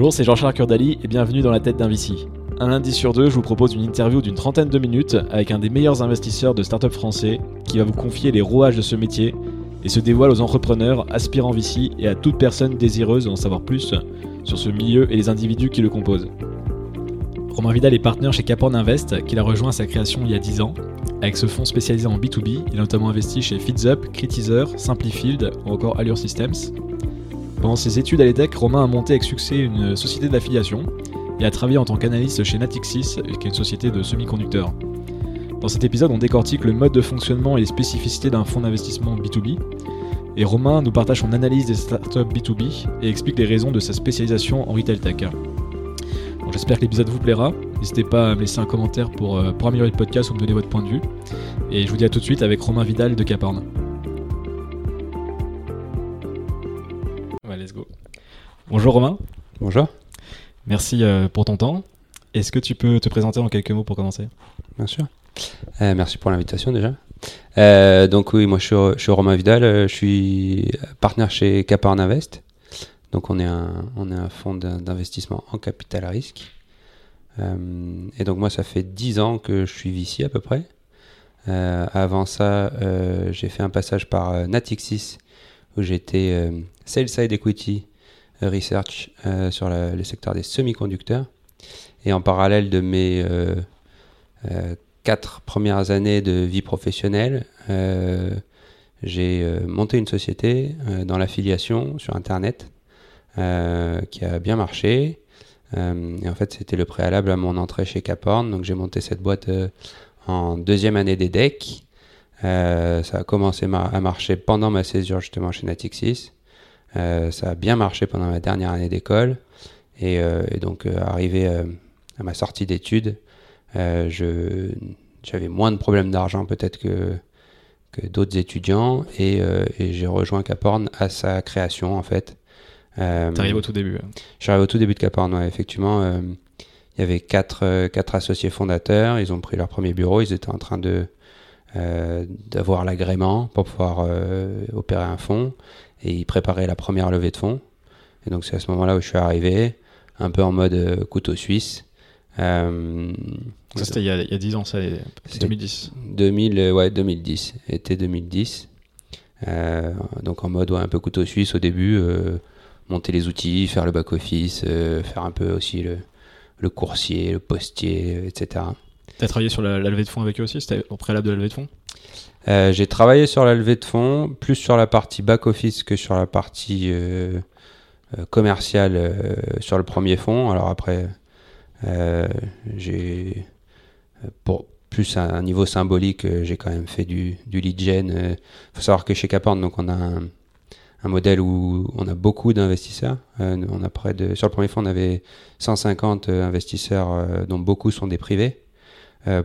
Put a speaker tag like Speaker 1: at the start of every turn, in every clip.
Speaker 1: Bonjour, c'est Jean-Charles Curdali et bienvenue dans la tête d'un VC. Un lundi sur deux, je vous propose une interview d'une trentaine de minutes avec un des meilleurs investisseurs de start-up français qui va vous confier les rouages de ce métier et se dévoile aux entrepreneurs, aspirants VC et à toute personne désireuse d'en savoir plus sur ce milieu et les individus qui le composent. Romain Vidal est partenaire chez Caporn Invest, qu'il a rejoint à sa création il y a 10 ans. Avec ce fonds spécialisé en B2B, il a notamment investi chez FeedsUp, Critizer, Simplifield ou encore Allure Systems. Pendant ses études à l'EDEC, Romain a monté avec succès une société d'affiliation et a travaillé en tant qu'analyste chez Natixis, qui est une société de semi-conducteurs. Dans cet épisode, on décortique le mode de fonctionnement et les spécificités d'un fonds d'investissement B2B. Et Romain nous partage son analyse des startups B2B et explique les raisons de sa spécialisation en retail tech. J'espère que l'épisode vous plaira. N'hésitez pas à me laisser un commentaire pour, euh, pour améliorer le podcast ou me donner votre point de vue. Et je vous dis à tout de suite avec Romain Vidal de Caporn. Bonjour Romain.
Speaker 2: Bonjour.
Speaker 1: Merci euh, pour ton temps. Est-ce que tu peux te présenter en quelques mots pour commencer?
Speaker 2: Bien sûr. Euh, merci pour l'invitation déjà. Euh, donc oui, moi je suis, je suis Romain Vidal, je suis partenaire chez Caporn Invest. Donc on est un, on est un fonds d'in- d'investissement en capital à risque. Euh, et donc moi ça fait 10 ans que je suis VC à peu près. Avant ça, j'ai fait un passage par Natixis où j'étais Sales Side Equity Research euh, sur la- le secteur des semi-conducteurs. Et en parallèle de mes euh, euh, quatre premières années de vie professionnelle, j'ai monté une société dans l'affiliation sur Internet qui a bien marché. Et en fait, c'était le préalable à mon entrée chez Caporn. Donc, j'ai monté cette boîte en deuxième année des decks. Ça a commencé à marcher pendant ma césure justement chez Natixis. Euh, ça a bien marché pendant ma dernière année d'école. Et, euh, et donc, euh, arrivé à ma sortie d'études, j'avais moins de problèmes d'argent peut-être que, que d'autres étudiants. Et, et j'ai rejoint Caporn à sa création en fait. Euh,
Speaker 1: T'arrives au tout début.
Speaker 2: je suis arrivé au tout début de Caporn, ouais, effectivement. euh, il y avait quatre, euh, quatre associés fondateurs. Ils ont pris leur premier bureau. Ils étaient en train de d'avoir l'agrément pour pouvoir opérer un fonds. Et ils préparaient la première levée de fonds. Et donc c'est à ce moment-là où je suis arrivé, un peu en mode euh, couteau suisse. Euh,
Speaker 1: Ça c'était il, y a- il y a 10 ans, ça, et-
Speaker 2: C'est-
Speaker 1: 2010.
Speaker 2: 2000, euh, ouais, 2010, été 2010. Euh, donc en mode ouais, un peu couteau suisse au début, euh, monter les outils, faire le back-office, faire un peu aussi le, le coursier, le postier, etc.
Speaker 1: T'as travaillé sur la, la levée de fonds avec eux aussi? C'était au préalable de la levée de fonds?
Speaker 2: Euh, j'ai travaillé sur la levée de fonds, plus sur la partie back-office que sur la partie euh, euh, commerciale sur le premier fonds. Alors après, j'ai, pour plus à un niveau symbolique, j'ai quand même fait du, lead gen. Il faut savoir que chez Caporn, donc on a un, modèle où on a beaucoup d'investisseurs. On a près de, sur le premier fonds, on avait 150 euh, investisseurs, dont beaucoup sont des privés.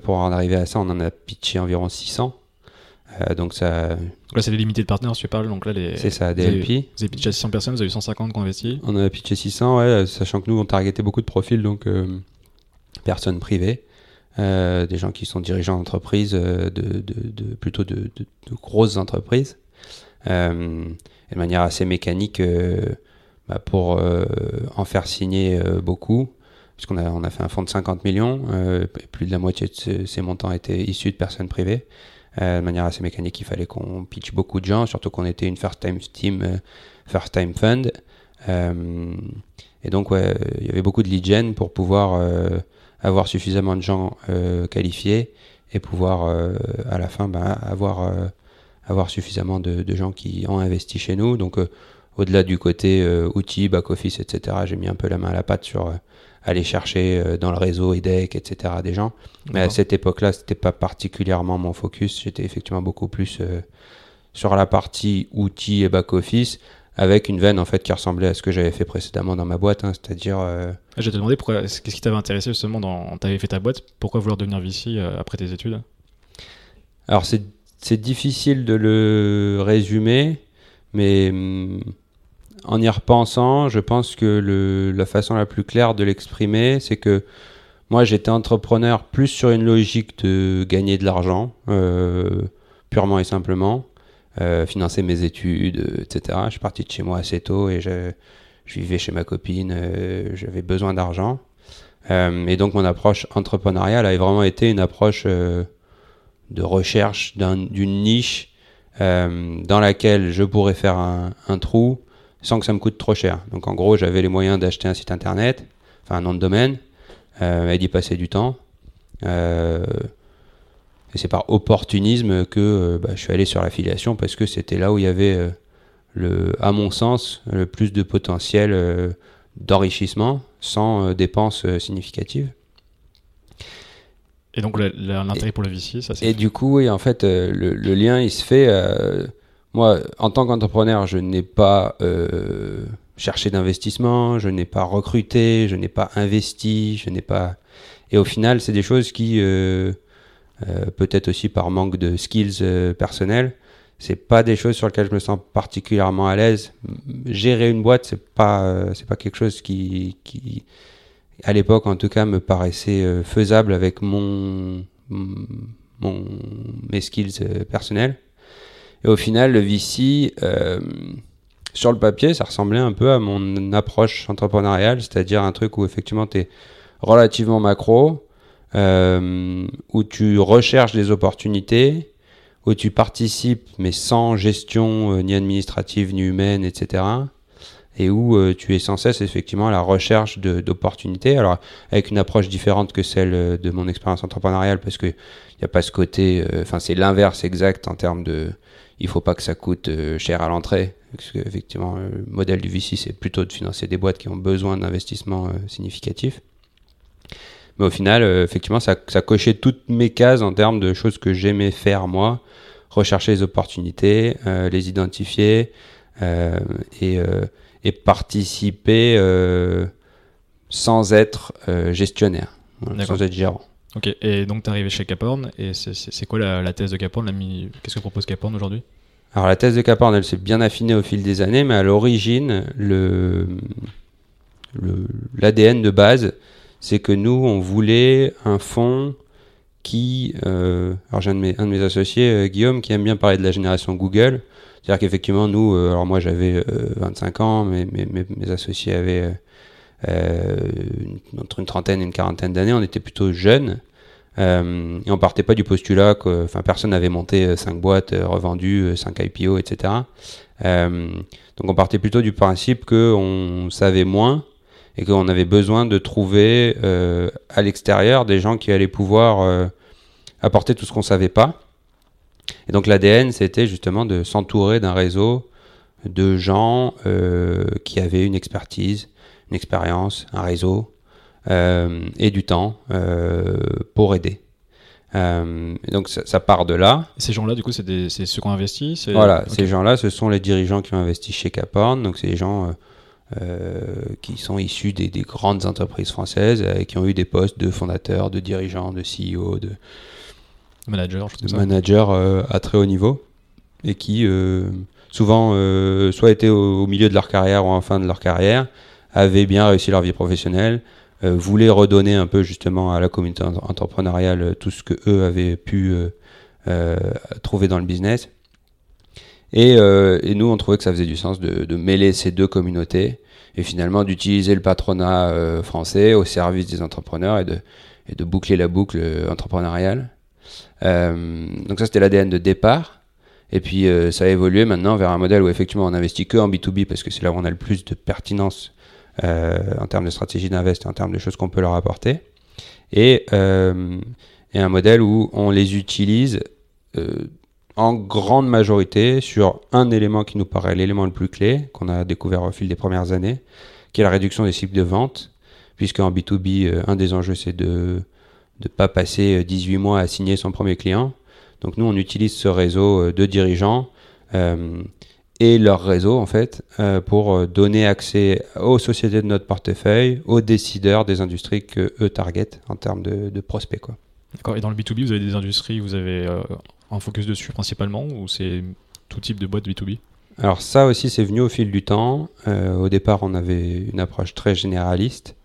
Speaker 2: Pour en arriver à ça, on en a pitché environ 600. Euh, donc ça,
Speaker 1: Là, c'est les limited partners, tu parles. Donc là, les,
Speaker 2: c'est ça,
Speaker 1: avez-
Speaker 2: DLP.
Speaker 1: Vous avez pitché à 600 personnes, vous avez eu 150 qui ont investi.
Speaker 2: On a pitché 600, ouais, sachant que nous, on targetait beaucoup de profils, donc euh, personnes privées, euh, des gens qui sont dirigeants d'entreprise, euh, de, de, de- plutôt de, de- de grosses entreprises, euh, et de manière assez mécanique euh, bah, pour euh, en faire signer euh, beaucoup. Puisqu'on a, on a fait un fonds de 50 millions, euh, plus de la moitié de ce- ces montants étaient issus de personnes privées. Euh, de manière assez mécanique, il fallait qu'on pitch beaucoup de gens, surtout qu'on était une first time team, euh, first time fund. Euh, et donc, ouais, il y avait beaucoup de lead gen pour pouvoir avoir suffisamment de gens qualifiés et pouvoir, à la fin, bah, avoir, avoir suffisamment de, gens qui ont investi chez nous. Donc, au-delà du côté outils, back-office, etc., j'ai mis un peu la main à la pâte sur aller chercher euh, dans le réseau EDEC, etc., des gens. Mais à cette époque-là, c'était pas particulièrement mon focus. J'étais effectivement beaucoup plus euh, sur la partie outils et back-office avec une veine en fait qui ressemblait à ce que j'avais fait précédemment dans ma boîte, hein, c'est-à-dire euh,
Speaker 1: Je vais te demander pourquoi, qu'est-ce qui t'avait intéressé justement dans. T'avais fait ta boîte, pourquoi vouloir devenir VC euh, après tes études?
Speaker 2: Alors c'est c'est difficile de le résumer, mais hum, en y repensant, je pense que la façon la plus claire de l'exprimer, c'est que moi j'étais entrepreneur plus sur une logique de gagner de l'argent, euh, purement et simplement, euh, financer mes études, euh, etc. Je suis parti de chez moi assez tôt et je- vivais chez ma copine, j'avais besoin d'argent. et donc mon approche entrepreneuriale a vraiment été une approche de recherche d'une niche dans laquelle je pourrais faire un, trou sans que ça me coûte trop cher. Donc en gros, j'avais les moyens d'acheter un site internet, enfin un nom de domaine, et d'y passer du temps. Et c'est par opportunisme que euh, bah, je suis allé sur l'affiliation parce que c'était là où il y avait, euh, le, à mon sens, le plus de potentiel euh, d'enrichissement sans dépenses significatives.
Speaker 1: Et donc l'intérêt pour le VC, ça c'est.
Speaker 2: Et du coup, oui, en fait, le, lien il se fait. Moi, en tant qu'entrepreneur, je n'ai pas cherché d'investissement, je n'ai pas recruté, je n'ai pas investi, je n'ai pas. Et au final, c'est des choses qui euh, peut-être aussi par manque de skills euh, personnels. C'est pas des choses sur lesquelles je me sens particulièrement à l'aise. Gérer une boîte, c'est pas euh, c'est pas quelque chose qui, qui à l'époque en tout cas me paraissait faisable avec mon, mon mes skills personnels. Et au final, le VC, sur le papier, ça ressemblait un peu à mon approche entrepreneuriale, c'est-à-dire un truc où effectivement tu es relativement macro, euh, où tu recherches des opportunités, où tu participes mais sans gestion euh, ni administrative ni humaine, etc. Et où euh, tu es sans cesse effectivement à la recherche d'opportunités. Alors avec une approche différente que celle de mon expérience entrepreneuriale parce que il n'y a pas ce côté, enfin c'est l'inverse exact en termes de, il faut pas que ça coûte cher à l'entrée. Parce qu'effectivement, le modèle du VC, c'est plutôt de financer des boîtes qui ont besoin d'investissements significatifs. Mais au final, euh, effectivement, ça, ça, cochait toutes mes cases en termes de choses que j'aimais faire moi, rechercher les opportunités, euh, les identifier euh, et, et, participer sans être gestionnaire, sans être gérant.
Speaker 1: Ok, et donc tu es arrivé chez Caporn, et c'est quoi la, thèse de Caporn Qu'est-ce que propose Caporn aujourd'hui?
Speaker 2: Alors la thèse de Caporn, elle s'est bien affinée au fil des années, mais à l'origine, l'ADN de base, c'est que nous, on voulait un fonds qui... Euh, alors j'ai un, de mes associés, euh, Guillaume, qui aime bien parler de la génération Google. C'est-à-dire qu'effectivement, nous, euh, alors moi j'avais 25 ans, mais mes, associés avaient entre une trentaine et une quarantaine d'années, on était plutôt jeunes. et on partait pas du postulat que personne n'avait monté 5 boîtes revendues, 5 IPO, etc. donc on partait plutôt du principe qu'on savait moins et qu'on avait besoin de trouver euh, à l'extérieur des gens qui allaient pouvoir euh, apporter tout ce qu'on savait pas. Et donc l'ADN, c'était justement de s'entourer d'un réseau de gens euh, qui avaient une expertise, une expérience, un réseau et du temps pour aider. et donc ça, part de là.
Speaker 1: ces gens-là, du coup, c'est ceux qui ont investi
Speaker 2: Voilà, ces gens-là, ce sont les dirigeants qui ont investi chez Caporn. Donc c'est les gens euh, qui sont issus des, grandes entreprises françaises et euh, qui ont eu des postes de fondateurs, de dirigeants, de CEO, de
Speaker 1: managers
Speaker 2: euh, à très haut niveau et qui souvent soit étaient au, milieu de leur carrière ou en fin de leur carrière, avaient bien réussi leur vie professionnelle, voulaient redonner un peu justement à la communauté entrepreneuriale tout ce que eux avaient pu trouver dans le business euh, et, nous, on trouvait que ça faisait du sens de, mêler ces deux communautés et finalement d'utiliser le patronat euh, français au service des entrepreneurs et de, boucler la boucle euh, entrepreneuriale. donc ça, c'était l'ADN de départ. Et puis ça a évolué maintenant vers un modèle où effectivement on investit que en B2B parce que c'est là où on a le plus de pertinence en termes de stratégie d'invest, en termes de choses qu'on peut leur apporter. Et, et, un modèle où on les utilise en grande majorité sur un élément qui nous paraît l'élément le plus clé, qu'on a découvert au fil des premières années, qui est la réduction des cycles de vente, puisque en B2B, euh, un des enjeux, c'est de ne pas passer 18 euh, mois à signer son premier client. Donc nous, on utilise ce réseau euh, de dirigeants et leur réseau, en fait, pour donner accès aux sociétés de notre portefeuille, aux décideurs des industries que eux targetent en termes de, de prospects. Quoi.
Speaker 1: D'accord. Et dans le B2B, vous avez des industries, vous avez un focus dessus principalement ou c'est tout type de boîte B2B
Speaker 2: Alors ça aussi c'est venu au fil du temps. Euh, au départ on avait une approche très généraliste.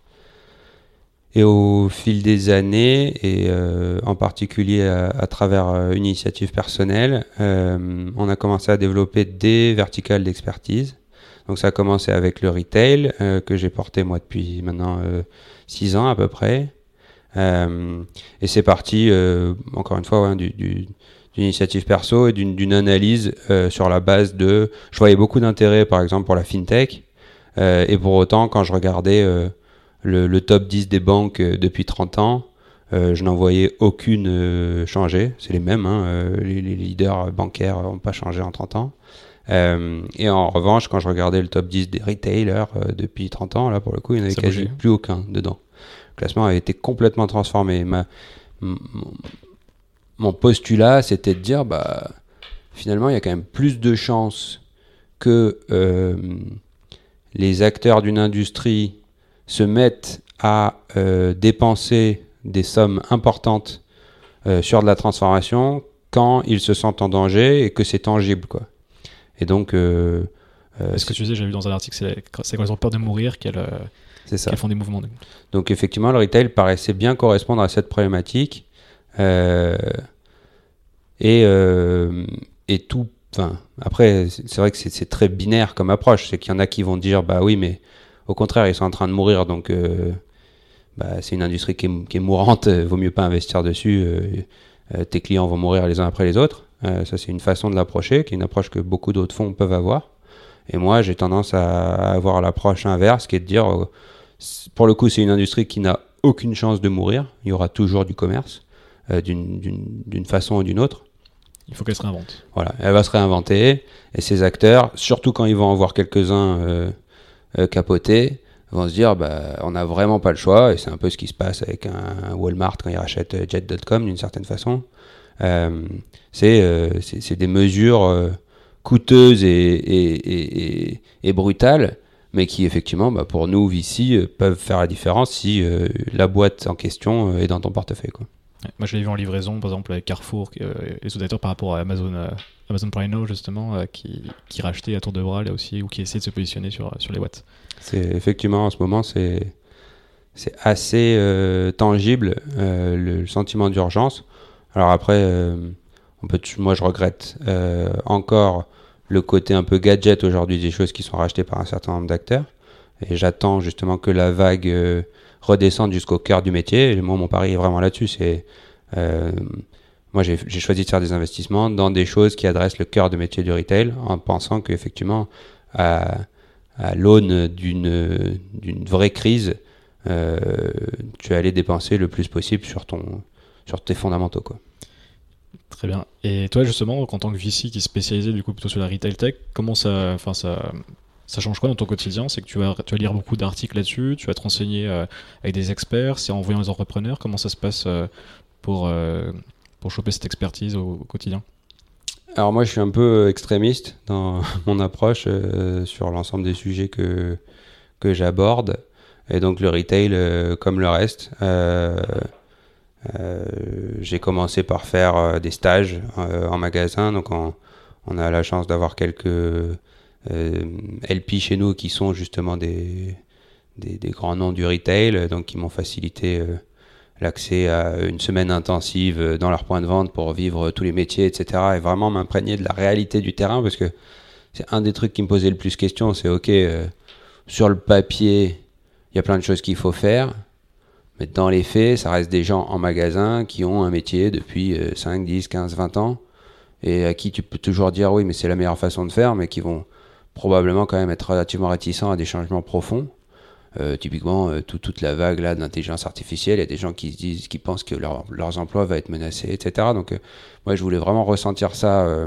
Speaker 2: Et au fil des années, et euh, en particulier à, travers euh, une initiative personnelle, on a commencé à développer des verticales d'expertise. Donc ça a commencé avec le retail que j'ai porté moi depuis maintenant 6 ans à peu près. et c'est parti, encore une fois, du, d'une initiative perso et d'une analyse sur la base de... Je voyais beaucoup d'intérêt par exemple pour la fintech. et pour autant, quand je regardais le, top 10 des banques depuis 30 ans, euh, je n'en voyais aucune euh, changer. C'est les mêmes. Hein, euh, les, leaders bancaires n'ont pas changé en 30 ans. et en revanche, quand je regardais le top 10 des retailers depuis 30 ans, là pour le coup, il n'y en avait quasi plus aucun dedans. Le classement avait été complètement transformé. Ma, mon postulat, c'était de dire, bah, finalement, il y a quand même plus de chances que les acteurs d'une industrie se mettent à dépenser des sommes importantes euh, sur de la transformation quand ils se sentent en danger et que c'est tangible. Quoi. Et donc. Euh,
Speaker 1: euh ce que tu disais, j'ai vu dans un article, c'est quand ils ont peur de mourir qu'elles euh, font des mouvements.
Speaker 2: Donc effectivement, le retail paraissait bien correspondre à cette problématique. et, et tout. Enfin, après, c'est vrai que c'est très binaire comme approche. C'est qu'il y en a qui vont dire, bah oui, mais au contraire, ils sont en train de mourir, donc bah, c'est une industrie qui est, mourante, euh, vaut mieux pas investir dessus. Euh, euh, tes clients vont mourir les uns après les autres. ça, c'est une façon de l'approcher, qui est une approche que beaucoup d'autres fonds peuvent avoir. Et moi, j'ai tendance à avoir l'approche inverse, qui est de dire, pour le coup, c'est une industrie qui n'a aucune chance de mourir. Il y aura toujours du commerce, d'une façon ou d'une autre.
Speaker 1: Il faut qu'elle se réinvente.
Speaker 2: Voilà, elle va se réinventer. Et ces acteurs, surtout quand ils vont en voir quelques-uns capoter, vont se dire bah, on n'a vraiment pas le choix, et c'est un peu ce qui se passe avec un Walmart quand il rachète euh, Jet.com d'une certaine façon. Euh, euh, c'est des mesures coûteuses et, et, et, brutales, mais qui effectivement, bah, pour nous, ici, peuvent faire la différence si la boîte en question est dans ton portefeuille. Quoi.
Speaker 1: Moi, je l'ai vu en livraison, par exemple, avec Carrefour, les audateurs par rapport à Amazon, Amazon Prime Now, justement, qui, qui rachetait à tour de bras là aussi, ou qui essaie de se positionner sur, sur les boîtes.
Speaker 2: C'est effectivement en ce moment c'est c'est assez euh, tangible euh, le, sentiment d'urgence. Alors après, euh, on peut, moi je regrette encore le côté un peu gadget aujourd'hui des choses qui sont rachetées par un certain nombre d'acteurs. Et j'attends justement que la vague redescende jusqu'au cœur du métier. Et moi, mon pari est vraiment là-dessus. C'est moi, j'ai choisi de faire des investissements dans des choses qui adressent le cœur de métier du retail, en pensant qu'effectivement, à l'aune d'une vraie crise, euh, tu allé dépenser le plus possible sur ton sur tes fondamentaux.
Speaker 1: Très bien. Et toi justement, en tant que VC qui est spécialisé du coup plutôt sur la retail tech, comment ça, enfin ça, ça change quoi dans ton quotidien? C'est que tu vas, tu vas lire beaucoup d'articles là-dessus, tu vas te renseigner euh, avec des experts, c'est en voyant les entrepreneurs. Comment ça se passe euh, pour, pour choper cette expertise au quotidien?
Speaker 2: Alors moi, je suis un peu extrémiste dans mon approche euh, sur l'ensemble des sujets que, que j'aborde. Et donc le retail, euh, comme le reste, euh, j'ai commencé par faire des stages en magasin. Donc on, a la chance d'avoir quelques LP chez nous qui sont justement des, des, grands noms du retail, donc qui m'ont facilité l'accès à une semaine intensive dans leur point de vente pour vivre tous les métiers, etc. Et vraiment m'imprégner de la réalité du terrain parce que c'est un des trucs qui me posait le plus question. C'est ok, euh, sur le papier, il y a plein de choses qu'il faut faire. Mais dans les faits, ça reste des gens en magasin qui ont un métier depuis 5, 10, 15, 20 ans et à qui tu peux toujours dire oui, mais c'est la meilleure façon de faire, mais qui vont probablement quand même être relativement réticents à des changements profonds. Euh, typiquement, euh, toute la vague là d'intelligence artificielle, il y a des gens qui disent, qui pensent que leurs emplois vont être menacés, etc. Donc, euh, moi, je voulais vraiment ressentir ça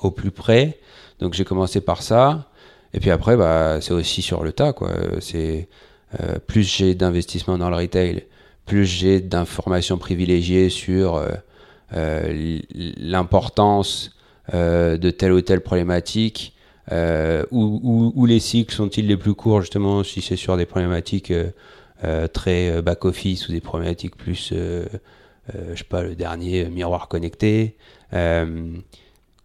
Speaker 2: au plus près. Donc, j'ai commencé par ça. Et puis après, bah, c'est aussi sur le tas, quoi. C'est plus j'ai d'investissement dans le retail, plus j'ai d'informations privilégiées sur l'importance de telle ou telle problématique euh, où, les cycles sont-ils les plus courts, justement, si c'est sur des problématiques euh, euh, très back-office ou des problématiques plus, je sais pas, le dernier miroir connecté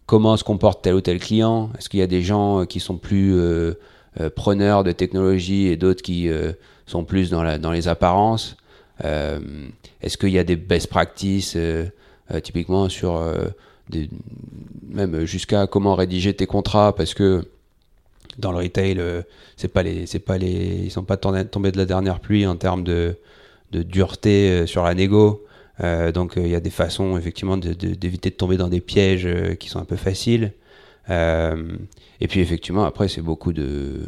Speaker 2: Comment se comporte tel ou tel client? Est-ce qu'il y a des gens qui sont plus preneurs de technologie et d'autres qui sont plus dans les apparences? Est-ce qu'il y a des best practices, typiquement sur même jusqu'à comment rédiger tes contrats, parce que dans le retail, c'est pas les, c'est pas les, ils sont pas tombés de la dernière pluie en termes de, de dureté sur la négo. donc il y a des façons effectivement d'éviter de, de, tomber dans des pièges qui sont un peu faciles. et puis effectivement après c'est beaucoup de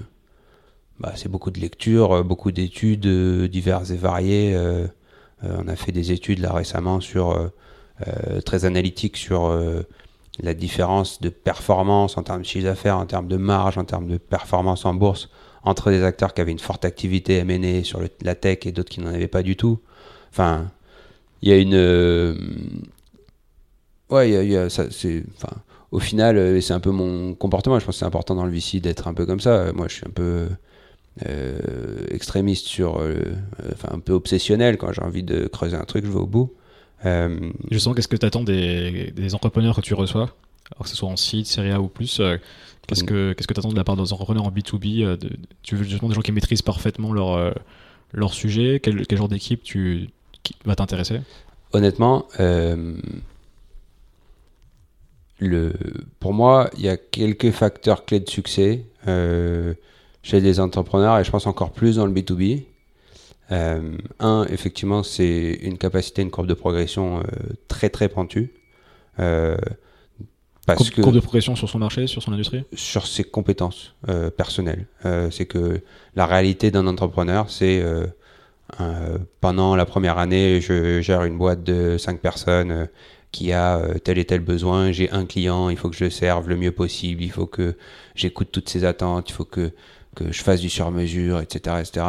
Speaker 2: bah, c'est beaucoup de lectures, beaucoup d'études diverses et variées. on a fait des études là récemment sur très analytiques sur la différence de performance en termes de chiffre d'affaires, en termes de marge, en termes de performance en bourse entre des acteurs qui avaient une forte activité M&A sur la tech et d'autres qui n'en avaient pas du tout. Enfin, il y a une... Euh, ouais, il y a, ça. Enfin, au final, euh, c'est un peu mon comportement. Je pense que c'est important dans le VC d'être un peu comme ça. Moi, je suis un peu euh, extrémiste sur... enfin, un peu obsessionnel. Quand j'ai envie de creuser un truc, je vais au bout.
Speaker 1: Euh, Justement, qu'est-ce que tu attends des, entrepreneurs que tu reçois alors que ce soit en site, série A ou plus, euh, qu'est-ce que qu'est-ce que tu attends de la part des entrepreneurs en B2B euh, Tu veux justement des gens qui maîtrisent parfaitement leur, leur sujet quel, genre d'équipe tu va t'intéresser?
Speaker 2: Honnêtement, le, pour moi, il y a quelques facteurs clés de succès chez les entrepreneurs et je pense encore plus dans le B2B. Euh, un, effectivement, c'est une capacité, une courbe de progression euh, très très pentue.
Speaker 1: Euh, parce courbe, que, de progression sur son marché, sur son industrie?
Speaker 2: Sur ses compétences personnelles. c'est que la réalité d'un entrepreneur, c'est pendant la première année, je gère une boîte de 5 personnes qui a tel et tel besoin, j'ai un client, il faut que je le serve le mieux possible, il faut que j'écoute toutes ses attentes, il faut que que je fasse du sur-mesure, etc., etc.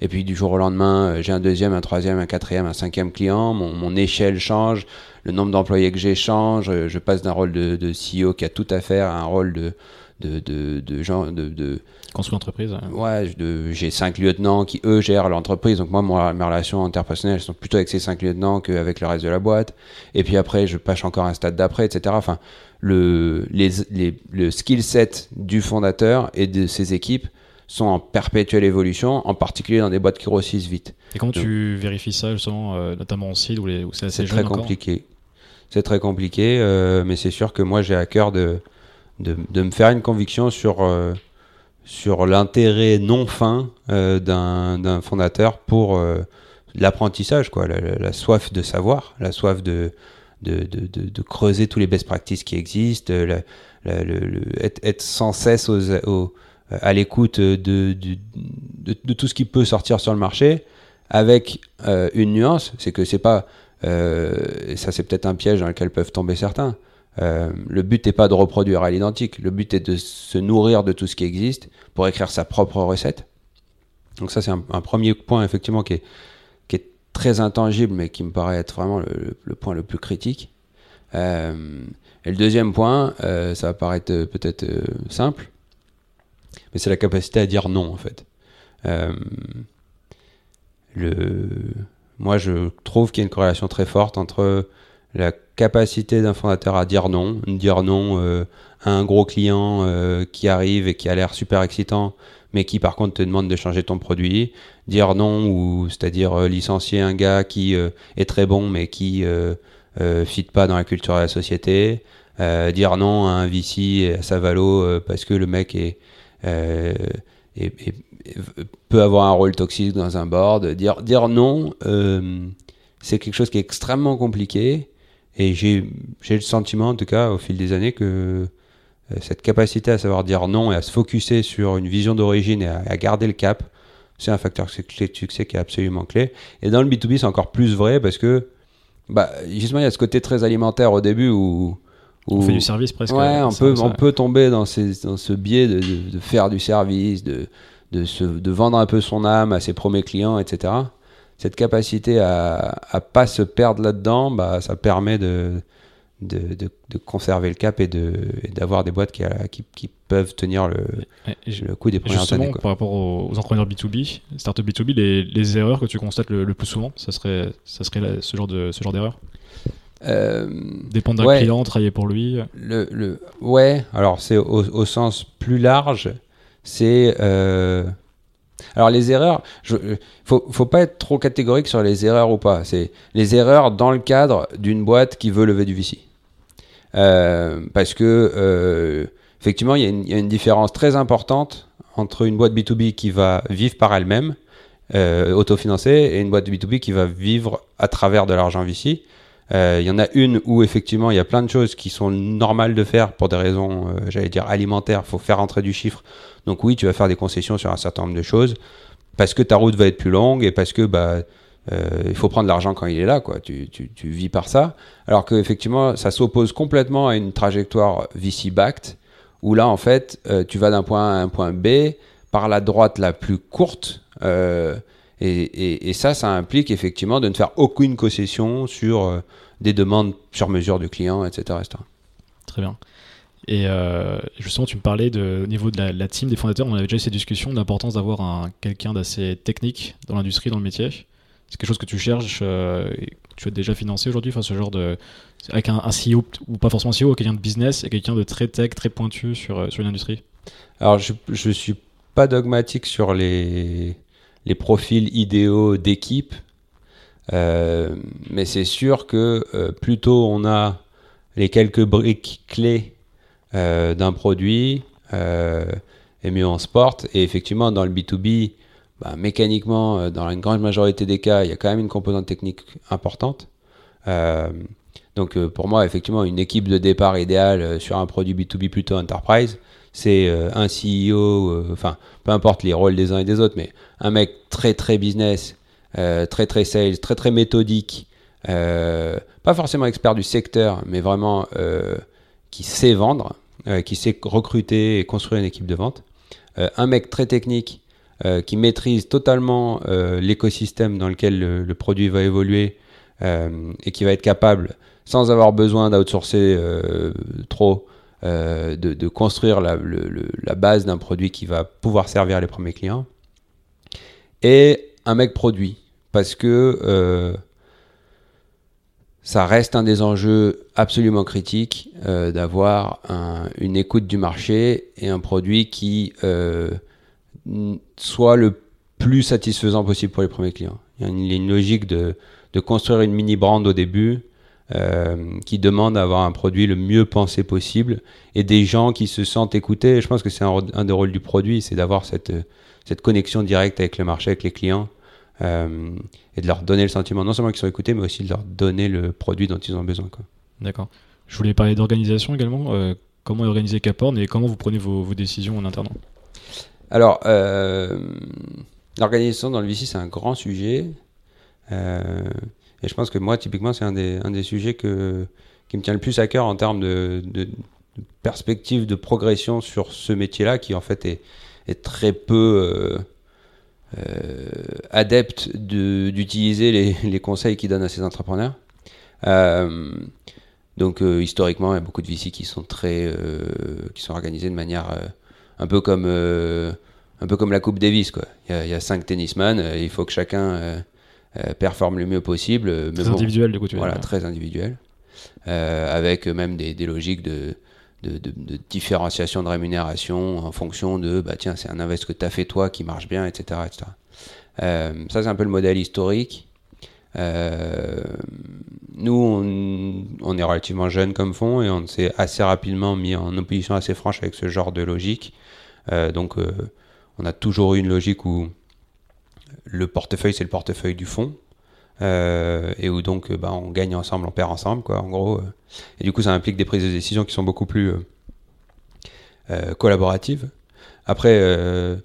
Speaker 2: Et puis du jour au lendemain, euh, j'ai un deuxième, un troisième, un quatrième, un cinquième client, mon, mon échelle change, le nombre d'employés que j'ai change, euh, je passe d'un rôle de, de, CEO qui a tout à faire à un rôle de de de, de genre de, de
Speaker 1: construire l'entreprise.
Speaker 2: Ouais, j'ai cinq lieutenants qui eux gèrent l'entreprise, donc moi, moi mes relations interpersonnelles sont plutôt avec ces cinq lieutenants qu'avec le reste de la boîte. Et puis après, je passe encore un stade d'après, etc. Enfin, le les, les, le skill set du fondateur et de ses équipes sont en perpétuelle évolution, en particulier dans des boîtes qui grossissent vite.
Speaker 1: Et comment tu vérifies ça, justement, euh, notamment en CID où, où c'est assez
Speaker 2: C'est très compliqué. C'est très compliqué, euh, mais c'est sûr que moi j'ai à cœur de, de, de, me faire une conviction sur, euh, sur l'intérêt non fin d'un fondateur pour l'apprentissage, quoi, la, soif de savoir, la soif de, de, creuser tous les best practices qui existent, le, être, sans cesse euh, à l'écoute de, tout ce qui peut sortir sur le marché, avec euh, une nuance, c'est que c'est pas, euh, ça c'est peut-être un piège dans lequel peuvent tomber certains, le but n'est pas de reproduire à l'identique, le but est de se nourrir de tout ce qui existe pour écrire sa propre recette. Donc ça c'est un, premier point effectivement qui est très intangible mais qui me paraît être vraiment le, point le plus critique. et le deuxième point, ça va paraître peut-être simple, mais c'est la capacité à dire non en fait. Euh, le... Moi, je trouve qu'il y a une corrélation très forte entre la capacité d'un fondateur à dire non, dire non euh, à un gros client euh, qui arrive et qui a l'air super excitant, mais qui par contre te demande de changer ton produit, dire non ou c'est-à-dire licencier un gars qui est très bon mais qui ne fit pas dans la culture de la société, dire non à un VC à sa valo parce que le mec est euh, peut avoir un rôle toxique dans un board. Dire, dire non, euh, c'est quelque chose qui est extrêmement compliqué. Et j'ai le sentiment, en tout cas, au fil des années, que euh, cette capacité à savoir dire non et à se focuser sur une vision d'origine et à, garder le cap, c'est un facteur clé de succès qui est absolument clé. Et dans le B2B, c'est encore plus vrai parce que, bah, justement, il y a ce côté très alimentaire au début où
Speaker 1: on fait du service presque.
Speaker 2: Ouais, on peut, on peut tomber dans, ces, dans ce biais de, de, faire du service, de, de, se, de vendre un peu son âme à ses premiers clients, etc. Cette capacité à ne pas se perdre là-dedans, bah, ça permet de, de, de, conserver le cap et d'avoir des boîtes qui, qui, qui, peuvent tenir le, le coup des premières
Speaker 1: justement,
Speaker 2: années.
Speaker 1: Par rapport aux, entrepreneurs B2B, startup B2B, les, les, erreurs que tu constates le, plus souvent, ça serait, ça serait ce genre de ce genre d'erreur?
Speaker 2: Euh,
Speaker 1: Dépendre d'un client, travailler pour lui?
Speaker 2: Le, le, ouais, alors c'est au, sens plus large. C'est. Euh, alors les erreurs, il faut, faut pas être trop catégorique sur les erreurs ou pas. C'est les erreurs dans le cadre d'une boîte qui veut lever du VC. Euh, parce que effectivement, il y, a une, y, a une différence très importante entre une boîte B2B qui va vivre par elle-même, euh, autofinancée, et une boîte B2B qui va vivre à travers de l'argent VC. Euh, il y en a une où effectivement il y a plein de choses qui sont normales de faire pour des raisons, euh, j'allais dire alimentaires. Il faut faire entrer du chiffre. Donc oui, tu vas faire des concessions sur un certain nombre de choses parce que ta route va être plus longue et parce que bah euh, il faut prendre l'argent quand il est là, quoi. Tu, tu, vis par ça. Alors que effectivement, ça s'oppose complètement à une trajectoire VC backed où là en fait, euh, tu vas d'un point A à un point B par la droite la plus courte. Euh, et, et, ça, ça implique effectivement de ne faire aucune concession sur des demandes sur mesure du client, etc.
Speaker 1: Très bien. Et justement, tu me parlais de, au niveau de la, team des fondateurs, on avait déjà eu ces discussions d'importance d'avoir un, quelqu'un d'assez technique dans l'industrie, dans le métier. C'est quelque chose que tu cherches euh, et que tu as déjà financé aujourd'hui, enfin, ce genre de. avec un, CEO, ou pas forcément CEO, quelqu'un de business et quelqu'un de très tech, très pointu sur, sur une industrie?
Speaker 2: Alors, je ne suis pas dogmatique sur les, les profils idéaux d'équipe, euh, mais c'est sûr que euh, plus on a les quelques briques clés euh, d'un produit, et mieux on se porte. Et effectivement, dans le B2B, bah, mécaniquement, dans une grande majorité des cas, il y a quand même une composante technique importante. donc pour moi, effectivement, une équipe de départ idéale sur un produit B2B plutôt enterprise, c'est euh, un CEO, enfin, euh, peu importe les rôles des uns et des autres, mais un mec très très business, euh, très très sales, très très méthodique, pas forcément expert du secteur, mais vraiment qui sait vendre, qui sait recruter et construire une équipe de vente. un mec très technique qui maîtrise totalement l'écosystème dans lequel le, produit va évoluer et qui va être capable, sans avoir besoin d'outsourcer trop, euh, de, construire la, base d'un produit qui va pouvoir servir les premiers clients. Et un mec produit, parce que euh, ça reste un des enjeux absolument critiques euh, d'avoir un, une écoute du marché et un produit qui euh, soit le plus satisfaisant possible pour les premiers clients. Il y a une, logique de, construire une mini brand au début euh, qui demandent d'avoir un produit le mieux pensé possible et des gens qui se sentent écoutés. Je pense que c'est un, des rôles du produit, c'est d'avoir cette, connexion directe avec le marché, avec les clients euh, et de leur donner le sentiment non seulement qu'ils sont écoutés, mais aussi de leur donner le produit dont ils ont besoin.
Speaker 1: D'accord. Je voulais parler d'organisation également. Euh, comment est organisé Caporn et comment vous prenez vos décisions en interne?
Speaker 2: Alors, euh, l'organisation dans le VC, c'est un grand sujet. Euh, et je pense que moi, typiquement, c'est un des, un des sujets que, qui me tient le plus à cœur en termes de, perspective de progression sur ce métier-là, qui en fait est, très peu euh, adepte d'utiliser les, conseils qu'il donne à ses entrepreneurs. Donc historiquement, il y a beaucoup de VC qui sont très, qui sont organisés de manière un peu comme, un peu comme la Coupe Davis, quoi. Il y a, il y a cinq tennisman, il faut que chacun euh, performe le mieux possible.
Speaker 1: Mais très bon, individuel, du coup, tu
Speaker 2: Voilà, très individuel. Euh, avec même des, des logiques de, de, de, de, différenciation de rémunération en fonction de, bah tiens, c'est un invest que tu as fait toi qui marche bien, etc. etc. Euh, ça, c'est un peu le modèle historique. Euh, nous, on, est relativement jeune comme fond et on s'est assez rapidement mis en opposition assez franche avec ce genre de logique. Euh, donc, euh, on a toujours eu une logique où le portefeuille, c'est le portefeuille du fonds. Euh, et où donc bah, on gagne ensemble, on perd ensemble, quoi, en gros. Et du coup, ça implique des prises de décision qui sont beaucoup plus euh, collaboratives. Après, euh,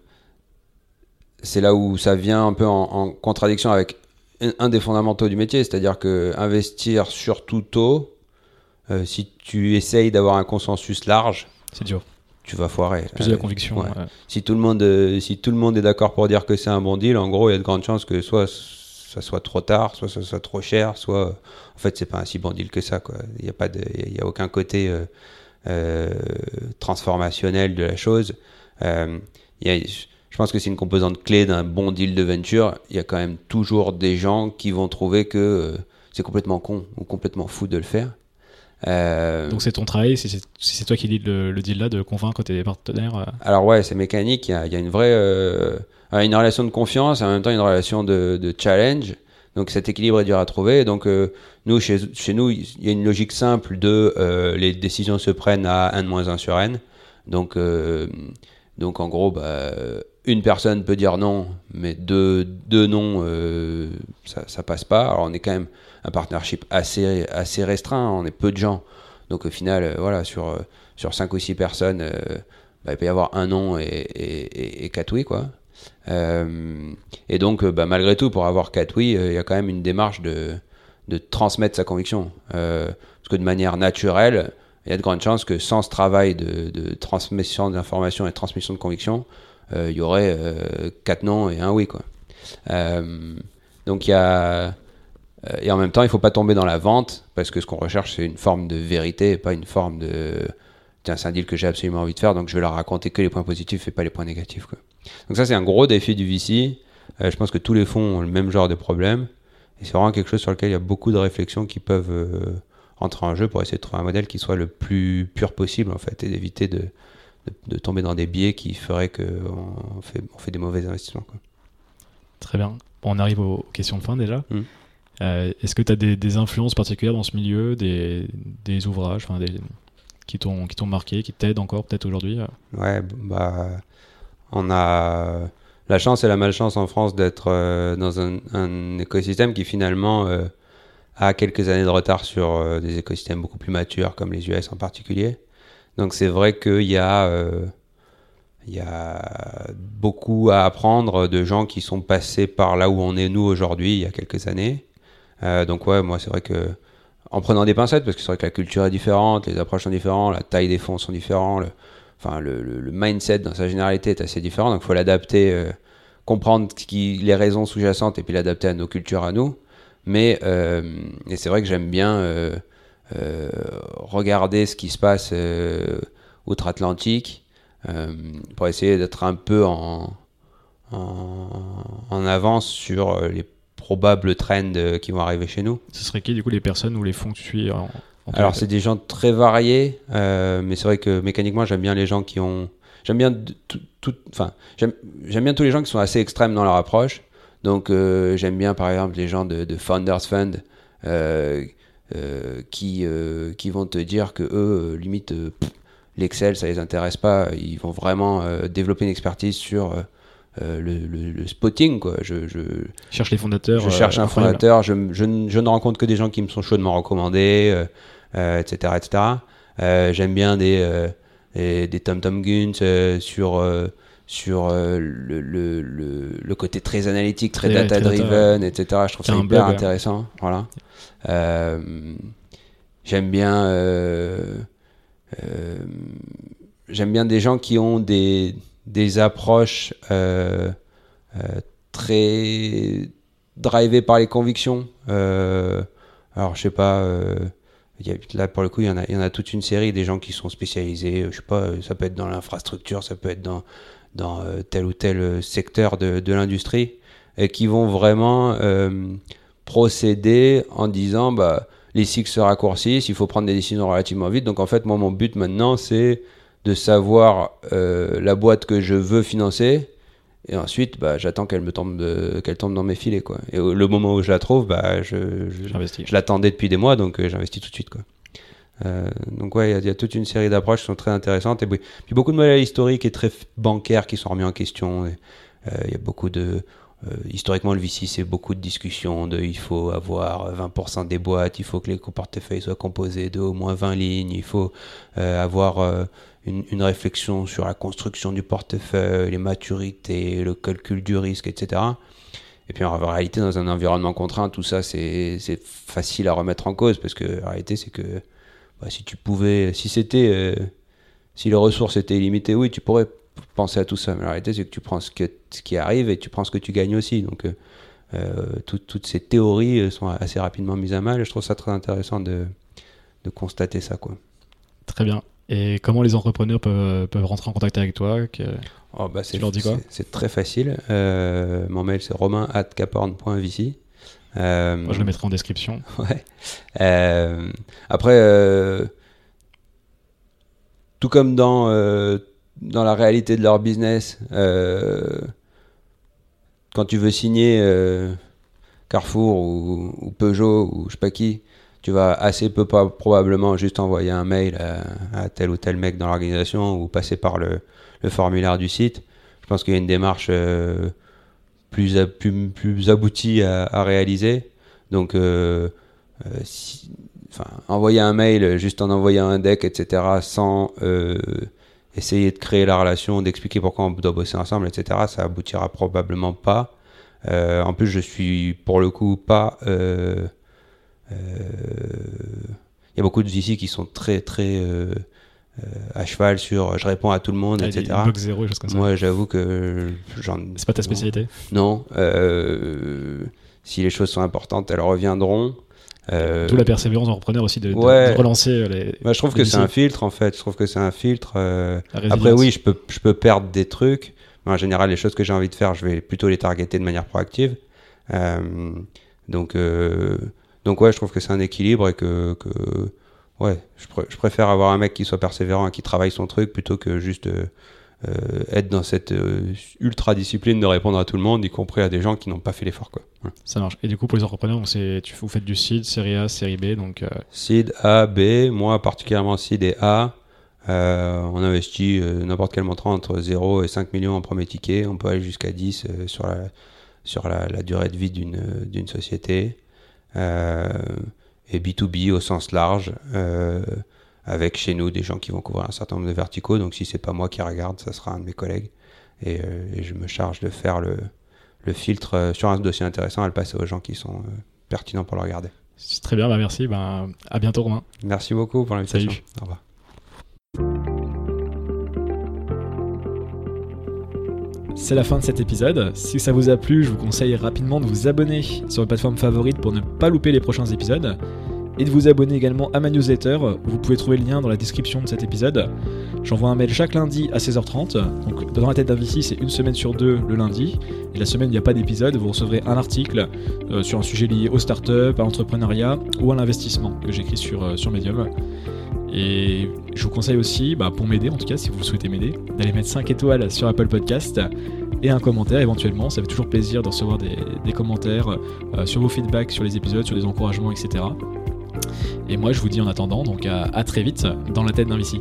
Speaker 2: c'est là où ça vient un peu en, contradiction avec un des fondamentaux du métier, c'est-à-dire que investir surtout tôt, euh, si tu essayes d'avoir un consensus large,
Speaker 1: c'est dur
Speaker 2: tu vas foirer.
Speaker 1: Plus de la conviction.
Speaker 2: Ouais. Ouais. Si tout le monde, euh, si tout le monde est d'accord pour dire que c'est un bon deal, en gros, il y a de grandes chances que soit ça soit trop tard, soit ça soit trop cher, soit en fait c'est pas un si bon deal que ça. Il n'y a pas de, il y a aucun côté euh, euh, transformationnel de la chose. Euh, il y a, je pense que c'est une composante clé d'un bon deal de venture. Il y a quand même toujours des gens qui vont trouver que euh, c'est complètement con ou complètement fou de le faire.
Speaker 1: Euh... Donc c'est ton travail, c'est toi qui lis le, le, deal là, de convaincre tes partenaires euh...
Speaker 2: Alors ouais, c'est mécanique, il y, a, il y a, une vraie une relation de confiance et en même temps une relation de, de challenge. Donc cet équilibre est dur à trouver. Donc euh, nous, chez, chez nous, il y a une logique simple de euh, les décisions se prennent à 1 de moins 1 sur n. Donc, donc en gros, bah, une personne peut dire non, mais deux, deux non, ça, ça passe pas. Alors on est quand même un partnership assez, assez restreint, on est peu de gens. Donc au final, voilà, sur, sur 5 ou 6 personnes, bah, il peut y avoir un non et, quatre oui, quoi. Euh, et donc, bah, malgré tout, pour avoir quatre oui, euh, il y a quand même une démarche de, transmettre sa conviction. Euh, parce que de manière naturelle, il y a de grandes chances que sans ce travail de, de transmission d'informations et de transmission de conviction, il y aurait quatre non et un oui. Quoi. donc il y a... Et en même temps, il ne faut pas tomber dans la vente, parce que ce qu'on recherche, c'est une forme de vérité et pas une forme de c'est un deal que j'ai absolument envie de faire, donc je vais leur raconter que les points positifs et pas les points négatifs. Quoi. Donc ça, c'est un gros défi du VC. Euh, je pense que tous les fonds ont le même genre de problème. Et c'est vraiment quelque chose sur lequel il y a beaucoup de réflexions qui peuvent euh, entrer en jeu pour essayer de trouver un modèle qui soit le plus pur possible, en fait, et d'éviter de, de, tomber dans des biais qui feraient qu'on fait, on fait des mauvais investissements. Quoi.
Speaker 1: Très bien. Bon, on arrive aux questions de fin déjà. Hmm. Euh, est-ce que tu as des, des, influences particulières dans ce milieu, des, des ouvrages, enfin des, qui t'ont marqué, qui t'aident encore peut-être aujourd'hui euh?
Speaker 2: Ouais, bah on a la chance et la malchance en France d'être euh, dans un, écosystème qui finalement euh, a quelques années de retard sur des écosystèmes beaucoup plus matures comme les US en particulier. Donc c'est vrai qu'il y a il y a beaucoup à apprendre de gens qui sont passés par là où on est nous aujourd'hui il y a quelques années. donc ouais, moi c'est vrai que en prenant des pincettes, parce que c'est vrai que la culture est différente, les approches sont différentes, la taille des fonds sont différents, le, enfin, le, mindset dans sa généralité est assez différent, donc il faut l'adapter, euh, comprendre les raisons sous-jacentes et puis l'adapter à nos cultures à nous. Mais euh, c'est vrai que j'aime bien euh, regarder ce qui se passe outre-Atlantique pour essayer d'être un peu en, en, en avance sur les probables trends euh, qui vont arriver chez nous.
Speaker 1: Ce serait qui du coup les personnes ou les fonds que tu suis en,
Speaker 2: Alors c'est des gens très variés, euh, mais c'est vrai que mécaniquement j'aime bien les gens qui ont, j'aime bien tout, enfin j'aime bien tous les gens qui sont assez extrêmes dans leur approche. Donc euh, j'aime bien par exemple les gens de, Founders Fund qui qui vont te dire que eux limite l'Excel ça les intéresse pas, ils vont vraiment développer une expertise sur euh, le, spotting. Quoi. Je,
Speaker 1: cherche les fondateurs.
Speaker 2: Je cherche un euh, fondateur. Je, je, ne rencontre que des gens qui me sont chaudement recommandés, etc. Euh, etc. J'aime bien des, des, Tom Tom Guns sur sur le, le, le, côté très analytique, très data-driven, etc. Je trouve ça hyper intéressant. Voilà. j'aime bien, j'aime bien des gens qui ont des, des approches euh, euh, très drivées par les convictions. Euh, alors, je sais pas, y a, là pour le coup, il y, en a, il y en a toute une série des gens qui sont spécialisés. Je sais pas, ça peut être dans l'infrastructure, ça peut être dans, dans tel ou tel secteur de, de l'industrie, et qui vont vraiment procéder en disant bah, les cycles se raccourcissent, il faut prendre des décisions relativement vite. Donc en fait, moi, mon but maintenant, c'est de savoir euh, la boîte que je veux financer. Et ensuite, bah, j'attends qu'elle me tombe, qu'elle tombe dans mes filets, quoi. Et le moment où je la trouve, bah, je, je, l'attendais depuis des mois, donc euh, j'investis tout de suite, quoi. Euh, donc ouais, il y, a toute une série d'approches qui sont très intéressantes. Et puis, beaucoup de modèles historiques et très bancaires qui sont remis en question. Il y a beaucoup de, euh, historiquement, le VC, c'est beaucoup de discussions de il faut avoir 20% des boîtes, il faut que les portefeuilles soient composés de au moins 20 lignes, il faut euh, avoir euh, une, réflexion sur la construction du portefeuille, les maturités, le calcul du risque, etc. Et puis en réalité, dans un environnement contraint, tout ça, c'est facile à remettre en cause parce que la réalité, c'est que bah, si tu pouvais, si c'était, si les ressources étaient illimitées, oui, tu pourrais penser à tout ça. Mais la réalité, c'est que tu prends ce, que, ce qui arrive et tu prends ce que tu gagnes aussi. Donc, euh, euh, toutes ces théories euh, sont assez rapidement mises à mal et je trouve ça très intéressant de, de constater ça. Quoi.
Speaker 1: Très bien. Et comment les entrepreneurs peuvent, peuvent rentrer en contact avec toi que...
Speaker 2: oh, bah tu leur dis quoi? C'est très facile. mon mail, c'est romain.caporn.vc.
Speaker 1: Euh, Moi, je le mettrai en description.
Speaker 2: Ouais. après, tout comme dans dans la réalité de leur business, euh, quand tu veux signer euh, Carrefour ou, Peugeot ou je sais pas qui, tu vas assez peu probablement juste envoyer un mail à, tel ou tel mec dans l'organisation ou passer par le, formulaire du site. Je pense qu'il y a une démarche euh, plus, plus, aboutie à, réaliser. Donc, euh, euh, envoyer un mail juste en envoyant un deck, etc., sans essayer de créer la relation, d'expliquer pourquoi on doit bosser ensemble, etc., ça aboutira probablement pas. en plus, je suis pour le coup pas il euh, y a beaucoup de qui sont très très euh, euh, à cheval sur je réponds à tout le monde, etc.
Speaker 1: Zéro, comme ça.
Speaker 2: Moi, j'avoue que
Speaker 1: C'est pas ta spécialité
Speaker 2: Non. si les choses sont importantes, elles reviendront.
Speaker 1: Euh, D'où la persévérance en repreneur aussi de, relancer les.
Speaker 2: Bah, je trouve que c'est un filtre en fait. Je trouve que c'est un filtre. Après, oui, je peux, je peux perdre des trucs. Mais en général, les choses que j'ai envie de faire, je vais plutôt les targeter de manière proactive. donc, donc ouais, je trouve que c'est un équilibre et que, ouais, je, préfère avoir un mec qui soit persévérant et qui travaille son truc plutôt que juste euh, euh, être dans cette euh, ultra discipline de répondre à tout le monde, y compris à des gens qui n'ont pas fait l'effort. Quoi.
Speaker 1: Ça marche. Et du coup, pour les entrepreneurs, tu, vous faites du seed, série A, série B, donc.
Speaker 2: Seed A, B, moi particulièrement seed et A. on investit n'importe quel montant entre 0 et 5 millions en premier ticket. On peut aller jusqu'à 10 sur, la, sur la, la, durée de vie d'une, d'une société. Euh, et B2B au sens large, euh, avec chez nous des gens qui vont couvrir un certain nombre de verticaux. Donc si c'est pas moi qui regarde, ça sera un de mes collègues. Et, euh, je me charge de faire le, le filtre sur un dossier intéressant, à le passer aux gens qui sont pertinents pour le regarder.
Speaker 1: Très bien, bah merci. Bah, à bientôt Romain.
Speaker 2: Merci beaucoup pour l'invitation. Au revoir.
Speaker 1: C'est la fin de cet épisode. Si ça vous a plu, je vous conseille rapidement de vous abonner sur votre plateforme favorite pour ne pas louper les prochains épisodes. Et de vous abonner également à ma newsletter. Vous pouvez trouver le lien dans la description de cet épisode. J'envoie un mail chaque lundi à 16h30. Donc dans la tête d'un c'est une semaine sur deux le lundi. Et la semaine, il n'y a pas d'épisode. Vous recevrez un article euh, sur un sujet lié aux startups, à l'entrepreneuriat ou à l'investissement que j'écris sur, euh, sur Medium. Et je vous conseille aussi, bah, pour m'aider en tout cas, si vous souhaitez m'aider, d'aller mettre 5 étoiles sur Apple Podcast et un commentaire éventuellement. Ça fait toujours plaisir de recevoir des, commentaires euh, sur vos feedbacks sur les épisodes, sur des encouragements, etc. Et moi je vous dis en attendant, donc à, très vite dans la tête d'un VC.